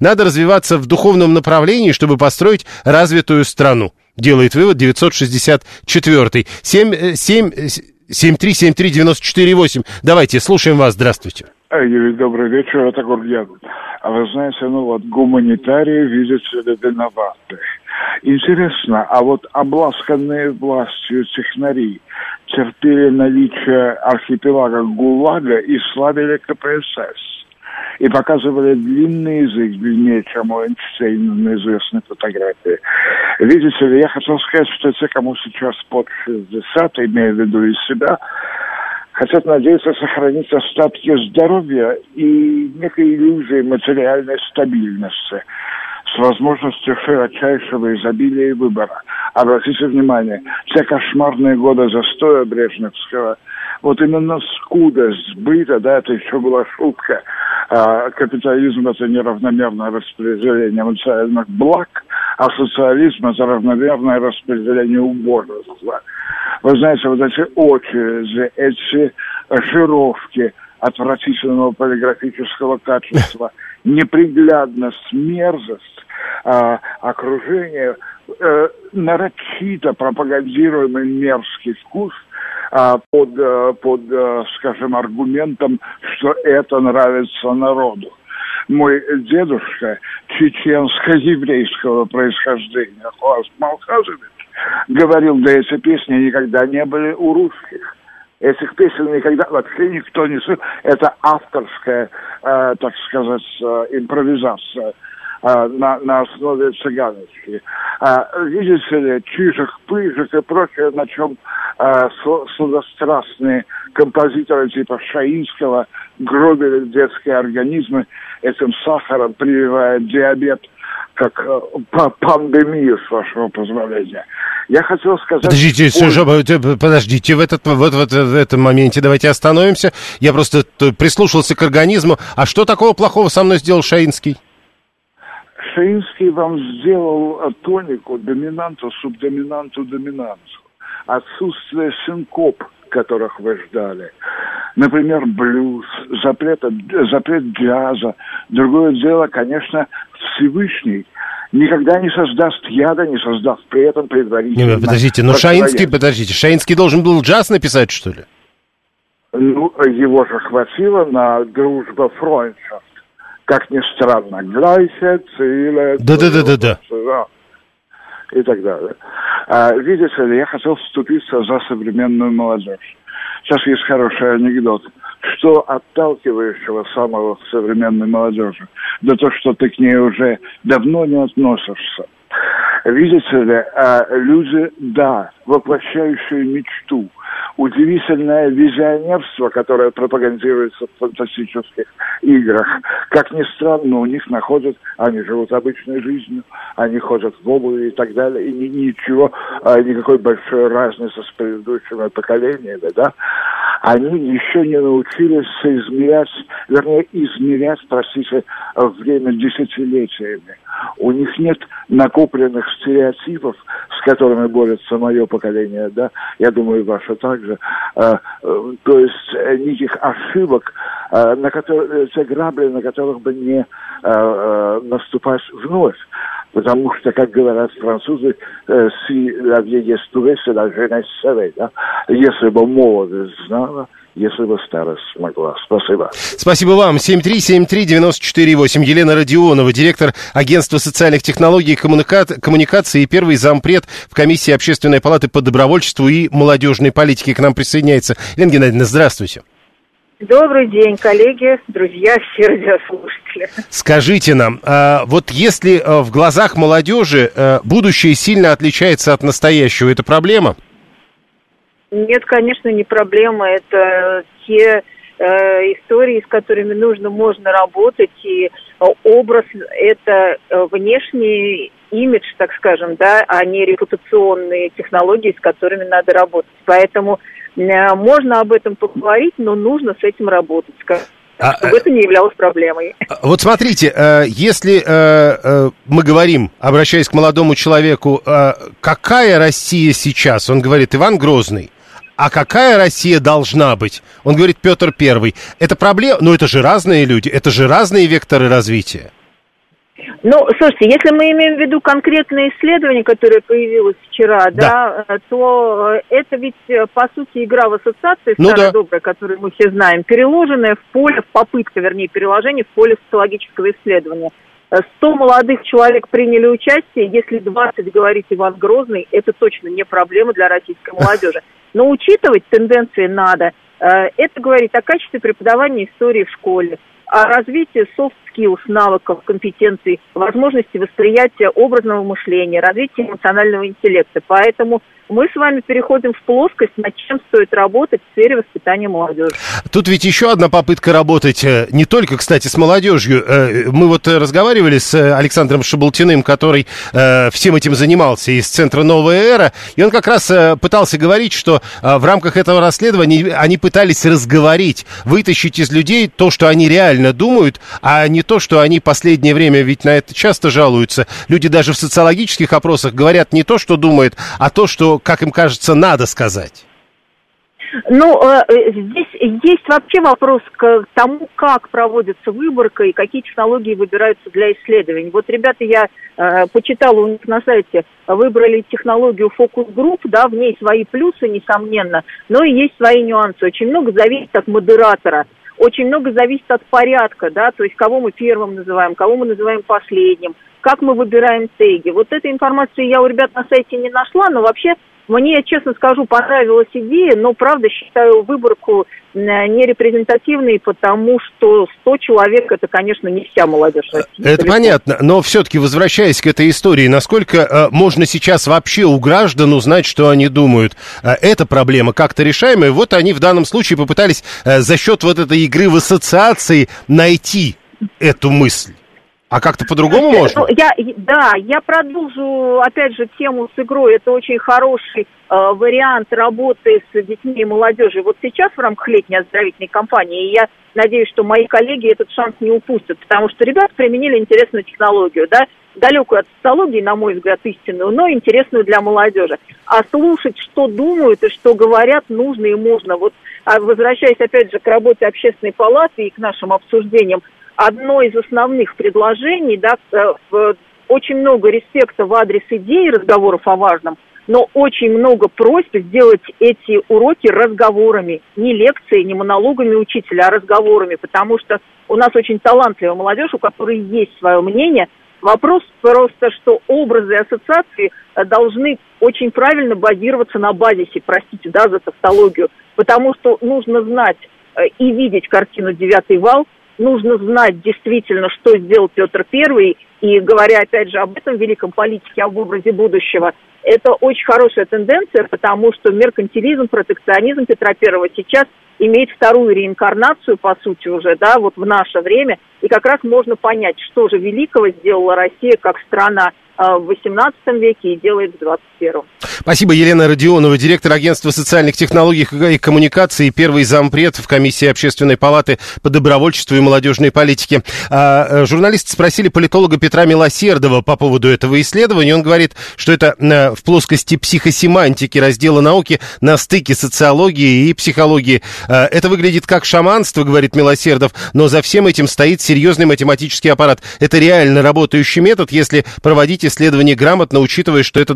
Надо развиваться в духовном направлении, чтобы построить развитую страну. Делает вывод 964 7, 7, 7373948. Давайте, слушаем вас. Здравствуйте. Юрий, добрый вечер, это Гурген. А вы знаете, ну вот гуманитарии видят себя виноваты. Интересно, а вот обласканные властью технари терпели наличие архипелага ГУЛАГа и славили КПСС. И показывали длинный язык, длиннее, чем у Эйнштейна на известной фотографии. Видите ли, я хотел сказать, что те, кому сейчас под 60, имею в виду и себя, хотят надеяться сохранить остатки здоровья и некой иллюзии материальной стабильности с возможностью широчайшего изобилия и выбора. Обратите внимание, те кошмарные годы застоя Брежневского, вот именно скудость быта, да, это еще была шутка, а, капитализм это неравномерное распределение материальных благ, а социализм это равномерное распределение убожества. Вы знаете, вот эти очереди, эти жировки отвратительного полиграфического качества, неприглядность, мерзость, а, окружение, э, нарочито пропагандируемый мерзкий вкус а, под, э, под, э, скажем, аргументом, что это нравится народу мой дедушка чеченско-еврейского происхождения, Хуас Малхазович, говорил, да эти песни никогда не были у русских. Этих песен никогда вообще никто не слышал. Это авторская, э, так сказать, э, импровизация э, на, на основе цыганочки. Э, видите ли, чижик, пыжик и прочее, на чем э, сладострастные композиторы типа Шаинского гробили детские организмы этим сахаром, прививая диабет – как э, пандемию, с вашего позволения. Я хотел сказать... Подождите, Ой. подождите, в, этот, вот, вот в этом моменте давайте остановимся. Я просто прислушался к организму. А что такого плохого со мной сделал Шаинский? Шаинский вам сделал э, тонику, доминанту, субдоминанту, доминанту. Отсутствие синкоп, которых вы ждали. Например, блюз, запрет, запрет джаза. Другое дело, конечно, Всевышний никогда не создаст яда, не создав при этом предварительно... Не, подождите, но Шаинский, подождите, Шаинский должен был джаз написать, что ли? Ну, его же хватило на дружба фронтов. Как ни странно, Глайсе, Циле... Да-да-да-да-да. И так далее. А, видите ли, я хотел вступиться за современную молодежь. Сейчас есть хороший анекдот. Что отталкивающего самого современной молодежи? Да то, что ты к ней уже давно не относишься. Видите ли, а люди, да, воплощающие мечту, удивительное визионерство, которое пропагандируется в фантастических играх. Как ни странно, у них находят, они живут обычной жизнью, они ходят в обуви и так далее, и ничего, а, никакой большой разницы с предыдущими поколениями, да, они еще не научились соизмерять, вернее, измерять, простите, время десятилетиями. У них нет накопленных стереотипов, с которыми борется мое поколение, да, я думаю, ваше также. А, э, то есть э, никаких ошибок, а, на которые, те грабли, на которых бы не наступать вновь. Потому что, как говорят французы, si la vieillesse pouvait, c'est la jeunesse savait, да? Если бы молодость знала, если бы старость смогла. Спасибо. Спасибо вам. 7373948. Елена Родионова, директор Агентства социальных технологий и коммуника... коммуникации и первый зампред в комиссии Общественной палаты по добровольчеству и молодежной политике к нам присоединяется. Елена Геннадьевна, здравствуйте. Добрый день, коллеги, друзья, все радиослушатели. Скажите нам, а, вот если а, в глазах молодежи а, будущее сильно отличается от настоящего, это проблема? Нет, конечно, не проблема. Это те э, истории, с которыми нужно, можно работать, и э, образ – это э, внешний имидж, так скажем, да, а не репутационные технологии, с которыми надо работать. Поэтому э, можно об этом поговорить, но нужно с этим работать, а, чтобы это не являлось проблемой. А, вот смотрите, э, если э, э, мы говорим, обращаясь к молодому человеку, какая Россия сейчас? Он говорит, Иван Грозный а какая Россия должна быть? Он говорит, Петр Первый. Это проблема, но это же разные люди, это же разные векторы развития. Ну, слушайте, если мы имеем в виду конкретное исследование, которое появилось вчера, да, да то это ведь, э, по сути, игра в ассоциации ну, старая да. добрая, которую мы все знаем, переложенная в поле, попытка, вернее, переложения в поле социологического исследования. 100 молодых человек приняли участие, если 20 говорит Иван Грозный, это точно не проблема для российской молодежи. Но учитывать тенденции надо. Э, это говорит о качестве преподавания истории в школе, о развитии soft skills, навыков, компетенций, возможности восприятия образного мышления, развития эмоционального интеллекта. Поэтому мы с вами переходим в плоскость, над чем стоит работать в сфере воспитания молодежи. Тут ведь еще одна попытка работать, э, не только, кстати, с молодежью. Э, мы вот разговаривали с Александром Шабалтиным, который э, всем этим занимался из Центра «Новая эра», и он как раз пытался говорить, что в рамках этого расследования они пытались разговорить, вытащить из людей то, что они реально думают, а не то, что они последнее время ведь на это часто жалуются. Люди даже в социологических опросах говорят не то, что думают, а то, что как им кажется, надо сказать? Ну, э, здесь есть вообще вопрос к тому, как проводится выборка и какие технологии выбираются для исследований. Вот, ребята, я э, почитала у них на сайте, выбрали технологию фокус-групп, да, в ней свои плюсы, несомненно, но и есть свои нюансы. Очень много зависит от модератора, очень много зависит от порядка, да, то есть кого мы первым называем, кого мы называем последним, как мы выбираем теги. Вот этой информации я у ребят на сайте не нашла, но вообще мне, честно скажу, понравилась идея, но, правда, считаю выборку э, нерепрезентативной, потому что 100 человек – это, конечно, не вся молодежь России. Это понятно, но все-таки, возвращаясь к этой истории, насколько э, можно сейчас вообще у граждан узнать, что они думают? Э, эта проблема как-то решаемая. Вот они в данном случае попытались э, за счет вот этой игры в ассоциации найти эту мысль. А как-то по-другому можно? Я, да, я продолжу, опять же, тему с игрой. Это очень хороший э, вариант работы с детьми и молодежью. Вот сейчас в рамках летней оздоровительной кампании, и я надеюсь, что мои коллеги этот шанс не упустят, потому что ребята применили интересную технологию, да, далекую от социологии, на мой взгляд, истинную, но интересную для молодежи. А слушать, что думают и что говорят, нужно и можно. Вот а возвращаясь опять же к работе общественной палаты и к нашим обсуждениям, одно из основных предложений, да, э, очень много респекта в адрес идей разговоров о важном, но очень много просьб сделать эти уроки разговорами, не лекцией, не монологами учителя, а разговорами, потому что у нас очень талантливая молодежь, у которой есть свое мнение, Вопрос просто, что образы и ассоциации э, должны очень правильно базироваться на базисе, простите, да, за тавтологию, потому что нужно знать э, и видеть картину «Девятый вал», нужно знать действительно, что сделал Петр Первый, и говоря опять же об этом великом политике, об образе будущего, это очень хорошая тенденция, потому что меркантилизм, протекционизм Петра Первого сейчас имеет вторую реинкарнацию, по сути, уже, да, вот в наше время, и как раз можно понять, что же великого сделала Россия как страна а, в XVIII веке и делает в XXI. Спасибо, Елена Родионова, директор агентства социальных технологий и коммуникаций, первый зампред в комиссии Общественной палаты по добровольчеству и молодежной политике. А, э, журналисты спросили политолога Петра Милосердова по поводу этого исследования. Он говорит, что это э, в плоскости психосемантики раздела науки на стыке социологии и психологии. А, это выглядит как шаманство, говорит Милосердов, но за всем этим стоит серьезный математический аппарат. Это реально работающий метод, если проводить исследование грамотно, учитывая, что это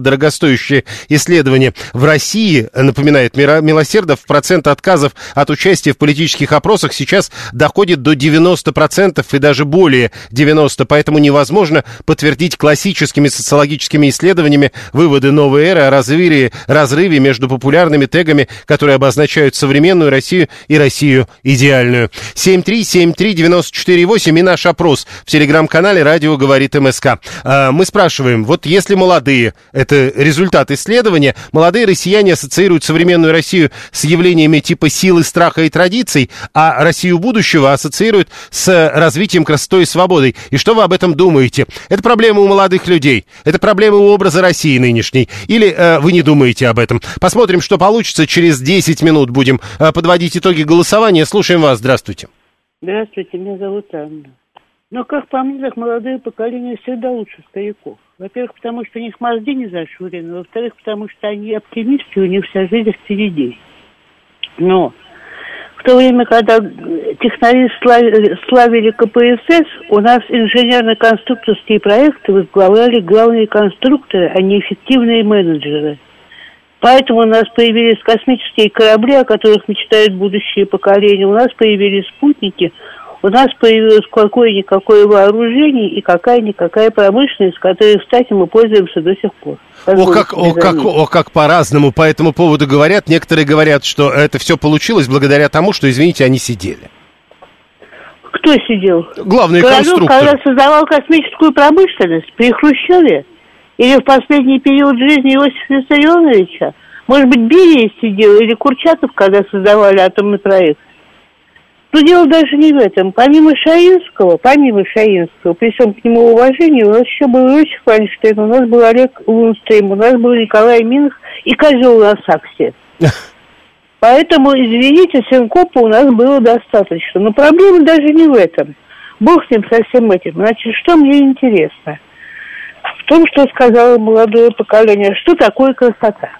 дорогостоящее исследование. В России, напоминает Милосердов, процент отказов от участия в политических опросах сейчас доходит до 90% и даже более 90%, поэтому невозможно подтвердить классическими социологическими исследованиями выводы новой эры о разрыве, разрыве между популярными тегами, которые обозначают современную Россию и Россию идеальную. 7373948 и наш опрос в телеграм-канале «Радио говорит МСК». А, мы спрашиваем, вот если молодые, это результат исследования, молодые россияне ассоциируют современную Россию с явлениями типа силы, страха и традиций, а Россию будущего ассоциируют с развитием красотой и свободой. И что вы об этом думаете? Это проблема у молодых людей, это проблема у образа России нынешней. Или э, вы не думаете об этом? Посмотрим, что получится. Через 10 минут будем э, подводить итоги голосования. Слушаем вас. Здравствуйте. Здравствуйте, меня зовут Анна. Но, как по мне, так молодое поколение всегда лучше стариков. Во-первых, потому что у них мозги не зашурены. Во-вторых, потому что они оптимисты, у них вся жизнь впереди. Но в то время, когда технари славили КПСС, у нас инженерно-конструкторские проекты возглавляли главные конструкторы, а не эффективные менеджеры. Поэтому у нас появились космические корабли, о которых мечтают будущие поколения. У нас появились спутники – у нас появилось какое-никакое вооружение и какая-никакая промышленность, которой, кстати, мы пользуемся до сих пор. О как, о, как, о, как по-разному по этому поводу говорят. Некоторые говорят, что это все получилось благодаря тому, что, извините, они сидели. Кто сидел? Главный конструктор. Когда создавал космическую промышленность при Хрущеве или в последний период жизни Иосифа Виссарионовича? Может быть, Берия сидел или Курчатов, когда создавали атомный проект? Но дело даже не в этом. Помимо Шаинского, помимо Шаинского, при всем к нему уважении, у нас еще был Иосиф Файнштейн, у нас был Олег Лунстрейм, у нас был Николай Минах и козел на саксе. Поэтому, извините, синкопа у нас было достаточно. Но проблема даже не в этом. Бог с ним со всем этим. Значит, что мне интересно? В том, что сказала молодое поколение, что такое красота.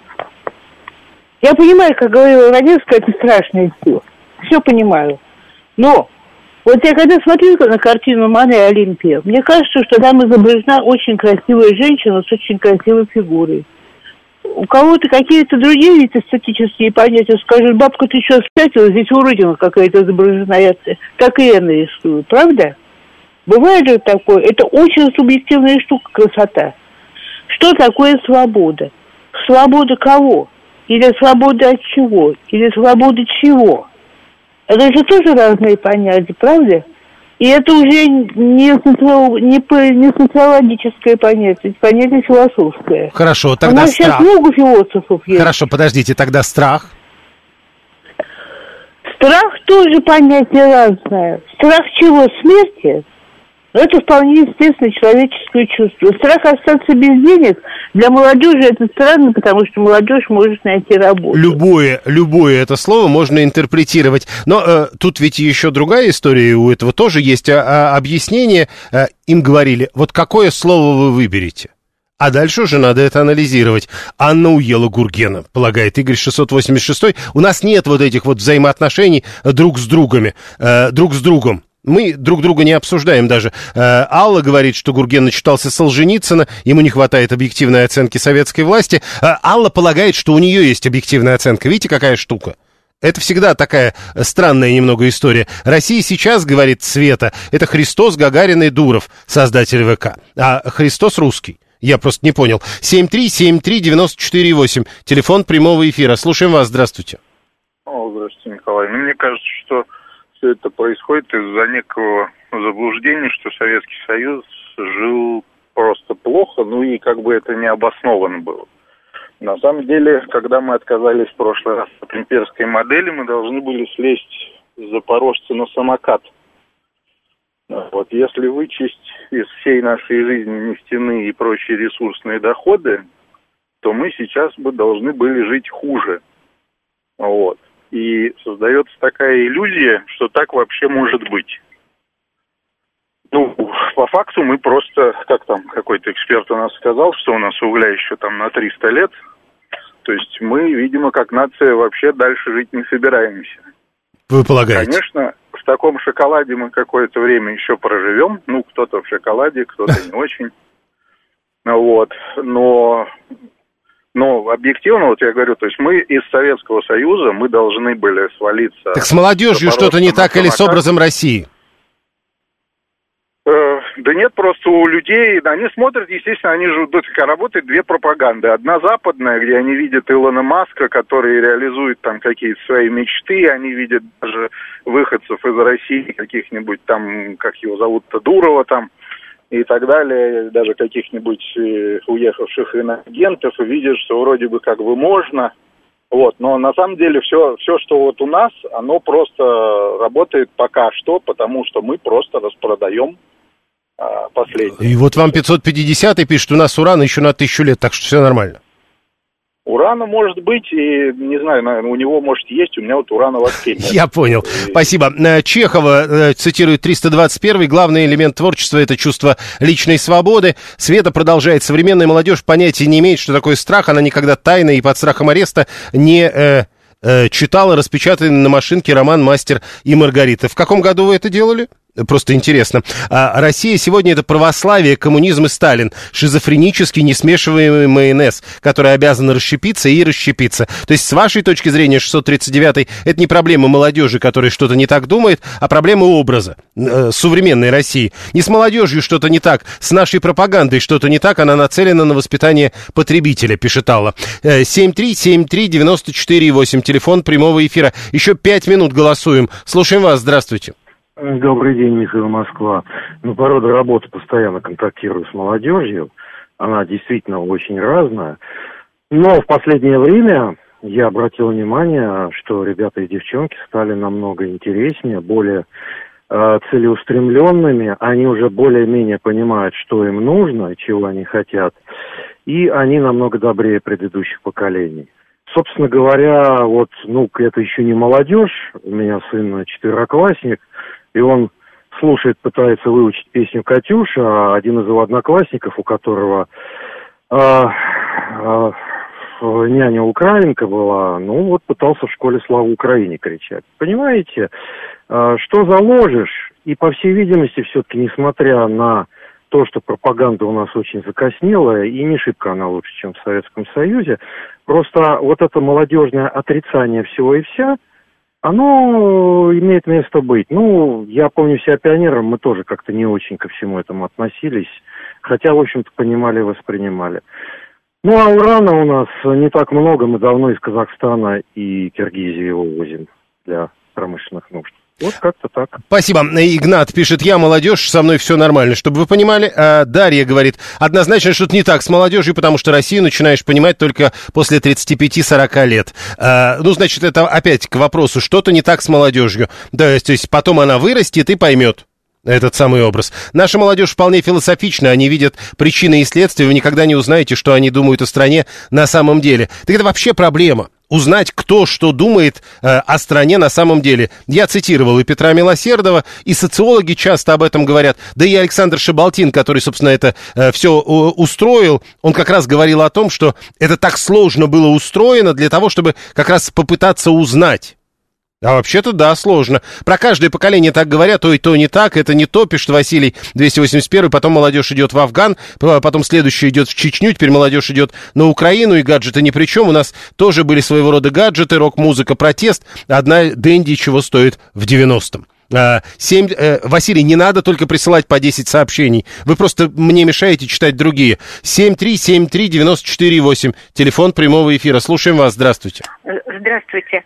Я понимаю, как говорила Раневская, это страшная сила. Все понимаю. Но вот я когда смотрю на картину Мане Олимпия, мне кажется, что там изображена очень красивая женщина с очень красивой фигурой. У кого-то какие-то другие эстетические понятия скажут, бабка, ты что, спятила, здесь уродина какая-то изображена, я так и я нарисую, правда? Бывает же такое, это очень субъективная штука, красота. Что такое свобода? Свобода кого? Или свобода от чего? Или свобода чего? Это же тоже разные понятия, правда? И это уже не, социо, не, не социологическое понятие, это понятие философское. Хорошо, тогда У нас страх. сейчас много философов есть. Хорошо, подождите, тогда страх. Страх тоже понятие разное. Страх чего? Смерти? Это вполне естественное человеческое чувство. Страх остаться без денег для молодежи это странно, потому что молодежь может найти работу. Любое, любое это слово можно интерпретировать. Но э, тут ведь еще другая история, у этого тоже есть а, а, объяснение. Э, им говорили, вот какое слово вы выберете? А дальше уже надо это анализировать. Анна уела Гургена, полагает Игорь 686. У нас нет вот этих вот взаимоотношений друг с другами, э, друг с другом. Мы друг друга не обсуждаем даже. Э, Алла говорит, что Гурген начитался Солженицына, ему не хватает объективной оценки советской власти. Э, Алла полагает, что у нее есть объективная оценка. Видите, какая штука? Это всегда такая странная немного история. Россия сейчас, говорит Света, это Христос, Гагарин и Дуров, создатель ВК. А Христос русский. Я просто не понял. 7373948, телефон прямого эфира. Слушаем вас, здравствуйте. О, здравствуйте, Николай. Ну, мне кажется, что все это происходит из-за некого заблуждения, что Советский Союз жил просто плохо, ну и как бы это не обосновано было. На самом деле, когда мы отказались в прошлый раз от имперской модели, мы должны были слезть с запорожца на самокат. Вот если вычесть из всей нашей жизни нефтяные и прочие ресурсные доходы, то мы сейчас бы должны были жить хуже. Вот. И создается такая иллюзия, что так вообще может быть. Ну, по факту мы просто, как там какой-то эксперт у нас сказал, что у нас угля еще там на 300 лет. То есть мы, видимо, как нация вообще дальше жить не собираемся. Вы полагаете? Конечно, в таком шоколаде мы какое-то время еще проживем. Ну, кто-то в шоколаде, кто-то не очень. Вот. Но, но объективно, вот я говорю, то есть мы из Советского Союза, мы должны были свалиться... Так с молодежью что-то не так или с образом России? Э, да нет, просто у людей, они смотрят, естественно, они же, работают две пропаганды. Одна западная, где они видят Илона Маска, который реализует там какие-то свои мечты, они видят даже выходцев из России, каких-нибудь там, как его зовут-то, Дурова там, и так далее, даже каких-нибудь э, уехавших инагентов, и видят, что вроде бы как бы можно, вот, но на самом деле все, все, что вот у нас, оно просто работает пока что, потому что мы просто распродаем а, последний. И вот вам 550 и пишет, у нас уран еще на тысячу лет, так что все нормально. Урана может быть, и не знаю, у него может есть, у меня вот урана вообще нет. Я понял. И... Спасибо. Э, Чехова э, цитирует 321 главный элемент творчества – это чувство личной свободы. Света продолжает. Современная молодежь понятия не имеет, что такое страх. Она никогда тайно и под страхом ареста не э, э, читала распечатанный на машинке роман «Мастер и Маргарита». В каком году вы это делали? Просто интересно. А Россия сегодня это православие, коммунизм и Сталин. Шизофренический несмешиваемый майонез, который обязан расщепиться и расщепиться. То есть, с вашей точки зрения, 639 это не проблема молодежи, которая что-то не так думает, а проблема образа э, современной России. Не с молодежью что-то не так, с нашей пропагандой что-то не так, она нацелена на воспитание потребителя, пишет Алла. 7373948, э, телефон прямого эфира. Еще пять минут голосуем. Слушаем вас, здравствуйте. Добрый день, Михаил Москва. Ну, по роду работы постоянно контактирую с молодежью. Она действительно очень разная. Но в последнее время я обратил внимание, что ребята и девчонки стали намного интереснее, более э, целеустремленными. Они уже более-менее понимают, что им нужно, чего они хотят. И они намного добрее предыдущих поколений. Собственно говоря, вот, ну, это еще не молодежь. У меня сын четвероклассник – и он слушает, пытается выучить песню «Катюша», а один из его одноклассников, у которого э, э, няня украинка была, ну вот пытался в школе «Слава Украине» кричать. Понимаете, э, что заложишь, и по всей видимости все-таки, несмотря на то, что пропаганда у нас очень закоснелая, и не шибко она лучше, чем в Советском Союзе, просто вот это молодежное отрицание всего и вся – оно имеет место быть. Ну, я помню себя пионером, мы тоже как-то не очень ко всему этому относились, хотя, в общем-то, понимали и воспринимали. Ну, а урана у нас не так много, мы давно из Казахстана и Киргизии его возим для промышленных нужд. Вот как-то так. Спасибо. Игнат пишет, я молодежь, со мной все нормально. Чтобы вы понимали, а Дарья говорит, однозначно что-то не так с молодежью, потому что Россию начинаешь понимать только после 35-40 лет. А, ну, значит, это опять к вопросу, что-то не так с молодежью. Да, то есть потом она вырастет и поймет этот самый образ. Наша молодежь вполне философична, они видят причины и следствия, вы никогда не узнаете, что они думают о стране на самом деле. Так это вообще проблема узнать, кто что думает э, о стране на самом деле. Я цитировал и Петра Милосердова, и социологи часто об этом говорят, да и Александр Шабалтин, который, собственно, это э, все устроил, он как раз говорил о том, что это так сложно было устроено для того, чтобы как раз попытаться узнать А вообще-то да, сложно. Про каждое поколение так говорят, то и то не так, это не то, пишет Василий 281, потом молодежь идет в Афган, потом следующая идет в Чечню, теперь молодежь идет на Украину, и гаджеты ни при чем. У нас тоже были своего рода гаджеты, рок-музыка, протест. Одна Дэнди чего стоит в 90-м. 7, э, Василий, не надо только присылать по 10 сообщений. Вы просто мне мешаете читать другие. 7373948, телефон прямого эфира. Слушаем вас, здравствуйте. Здравствуйте.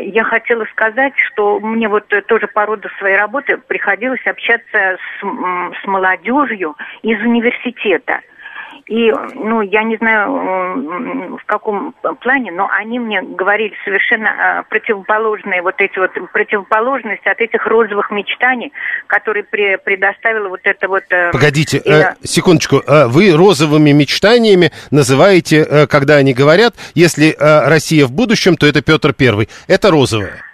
Я хотела сказать, что мне вот тоже по роду своей работы приходилось общаться с, с молодежью из университета. И, ну, я не знаю в каком плане, но они мне говорили совершенно а, противоположные, вот эти вот противоположности от этих розовых мечтаний, которые при, предоставила вот это вот... Э, Погодите, и, э, секундочку, э, вы розовыми мечтаниями называете, э, когда они говорят, если Россия в будущем, то это Петр Первый. Это розовое.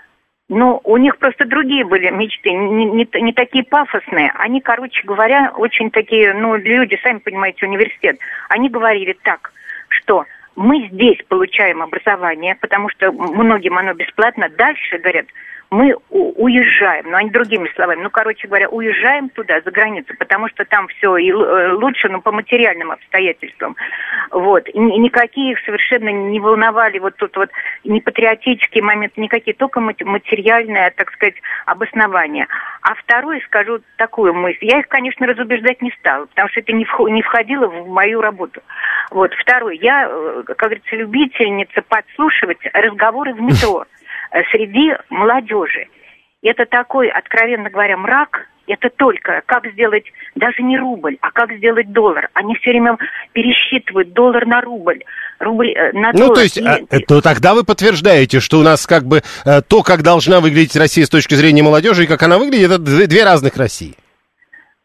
Ну, у них просто другие были мечты, не, не, не такие пафосные. Они, короче говоря, очень такие, ну, люди, сами понимаете, университет. Они говорили так, что мы здесь получаем образование, потому что многим оно бесплатно. Дальше, говорят, мы уезжаем, ну, они другими словами, ну, короче говоря, уезжаем туда, за границу, потому что там все и э, лучше, но по материальным обстоятельствам. Вот. И никакие их совершенно не волновали вот тут вот не патриотические моменты, никакие, только материальное, так сказать, обоснование. А второе, скажу такую мысль, я их, конечно, разубеждать не стала, потому что это не входило в мою работу. Вот. Второе, я, э, как говорится, любительница подслушивать разговоры в метро. Э, среди молодежи. Это такой, откровенно говоря, мрак, это только как сделать даже не рубль, а как сделать доллар. Они все время пересчитывают доллар на рубль, рубль э, на ну, доллар. Ну, то есть, и... а, то тогда вы подтверждаете, что у нас как бы э, то, как должна выглядеть Россия с точки зрения молодежи, и как она выглядит, это две разных России.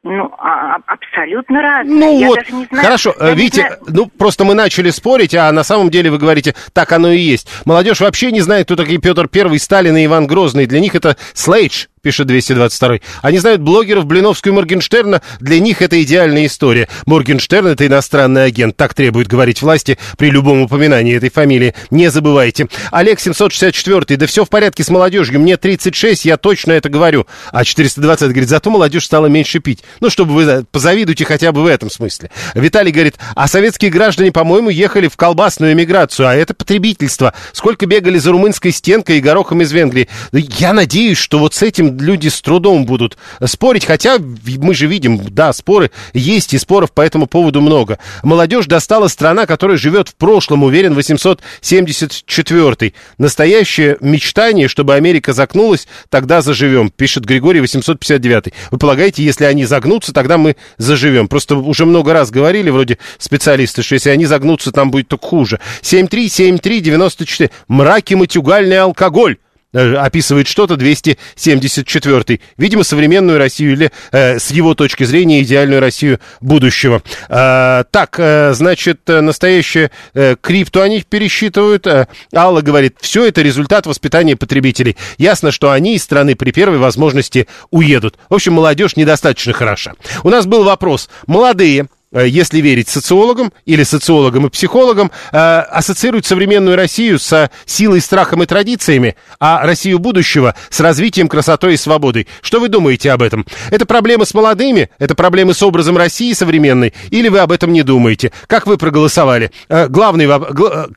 Ну, а, а, абсолютно разные. Ну я вот, даже не знаю, хорошо, видите, знаю... ну просто мы начали спорить, а на самом деле вы говорите, так оно и есть. Молодежь вообще не знает, кто такие Петр Первый, Сталин и Иван Грозный. Для них это Слейдж, пишет 222. Они знают блогеров Блиновскую и Моргенштерна, для них это идеальная история. Моргенштерн — это иностранный агент, так требует говорить власти при любом упоминании этой фамилии. Не забывайте. Олег 764, да все в порядке с молодежью, мне 36, я точно это говорю. А 420 говорит, зато молодежь стала меньше пить. Ну, чтобы вы позавидуйте хотя бы в этом смысле. Виталий говорит, а советские граждане, по-моему, ехали в колбасную эмиграцию, а это потребительство. Сколько бегали за румынской стенкой и горохом из Венгрии. Я надеюсь, что вот с этим люди с трудом будут спорить, хотя мы же видим, да, споры есть, и споров по этому поводу много. Молодежь достала страна, которая живет в прошлом, уверен, 874 Настоящее мечтание, чтобы Америка загнулась, тогда заживем, пишет Григорий 859 Вы полагаете, если они загнутся, тогда мы заживем? Просто уже много раз говорили, вроде специалисты, что если они загнутся, там будет только хуже. 737394 Мраки, матюгальный алкоголь описывает что-то 274 Видимо, современную Россию или, э, с его точки зрения, идеальную Россию будущего. Э, так, э, значит, настоящее э, крипту они пересчитывают. Э, Алла говорит, все это результат воспитания потребителей. Ясно, что они из страны при первой возможности уедут. В общем, молодежь недостаточно хороша. У нас был вопрос. Молодые, Э, если верить социологам или социологам и психологам, э, ассоциируют современную Россию с силой, страхом и традициями, а Россию будущего с развитием, красотой и свободой. Что вы думаете об этом? Это проблемы с молодыми? Это проблемы с образом России современной? Или вы об этом не думаете? Как вы проголосовали? Э, главный,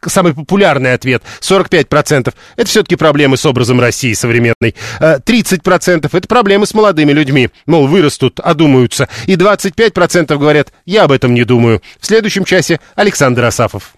самый популярный ответ 45%. Это все-таки проблемы с образом России современной. 30% это проблемы с молодыми людьми. Мол, вырастут, одумаются. И 25% говорят, об этом не думаю. В следующем часе Александр Асафов.